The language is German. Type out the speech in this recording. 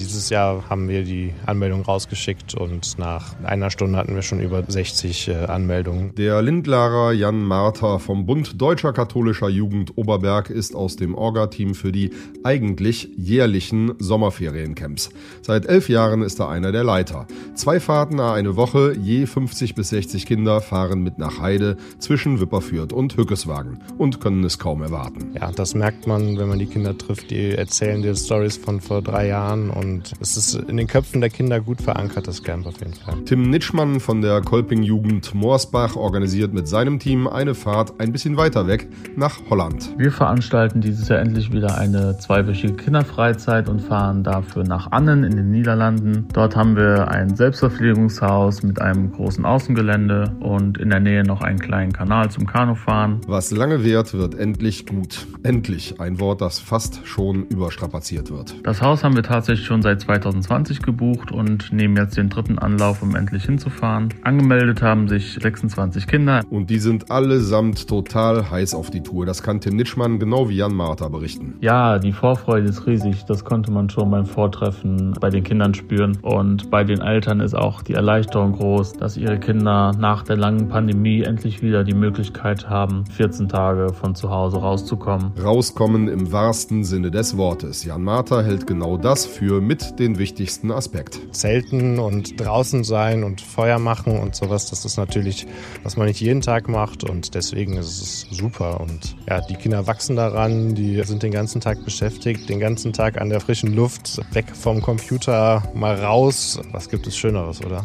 Dieses Jahr haben wir die Anmeldung rausgeschickt und nach einer Stunde hatten wir schon über 60 äh, Anmeldungen. Der Lindlarer Jan Martha vom Bund Deutscher Katholischer Jugend Oberberg ist aus dem Orga-Team für die eigentlich jährlichen Sommerferiencamps. Seit elf Jahren ist er einer der Leiter. Zwei Fahrten eine Woche, je 50 bis 60 Kinder fahren mit nach Heide zwischen Wipperfürth und Hückeswagen und können es kaum erwarten. Ja, das merkt man, wenn man die Kinder trifft, die erzählen dir Stories von vor drei Jahren und und es ist in den Köpfen der Kinder gut verankert, das Camp auf jeden Fall. Tim Nitschmann von der Kolping-Jugend Morsbach organisiert mit seinem Team eine Fahrt ein bisschen weiter weg nach Holland. Wir veranstalten dieses Jahr endlich wieder eine zweiwöchige Kinderfreizeit und fahren dafür nach Annen in den Niederlanden. Dort haben wir ein Selbstverpflegungshaus mit einem großen Außengelände und in der Nähe noch einen kleinen Kanal zum Kanufahren. Was lange währt, wird endlich gut. Endlich ein Wort, das fast schon überstrapaziert wird. Das Haus haben wir tatsächlich schon seit 2020 gebucht und nehmen jetzt den dritten Anlauf, um endlich hinzufahren. Angemeldet haben sich 26 Kinder. Und die sind allesamt total heiß auf die Tour. Das kann Tim Nitschmann genau wie Jan Martha berichten. Ja, die Vorfreude ist riesig. Das konnte man schon beim Vortreffen bei den Kindern spüren. Und bei den Eltern ist auch die Erleichterung groß, dass ihre Kinder nach der langen Pandemie endlich wieder die Möglichkeit haben, 14 Tage von zu Hause rauszukommen. Rauskommen im wahrsten Sinne des Wortes. Jan Martha hält genau das für mit den wichtigsten Aspekt. Zelten und draußen sein und Feuer machen und sowas, das ist natürlich, was man nicht jeden Tag macht und deswegen ist es super. Und ja, die Kinder wachsen daran, die sind den ganzen Tag beschäftigt, den ganzen Tag an der frischen Luft, weg vom Computer, mal raus. Was gibt es Schöneres, oder?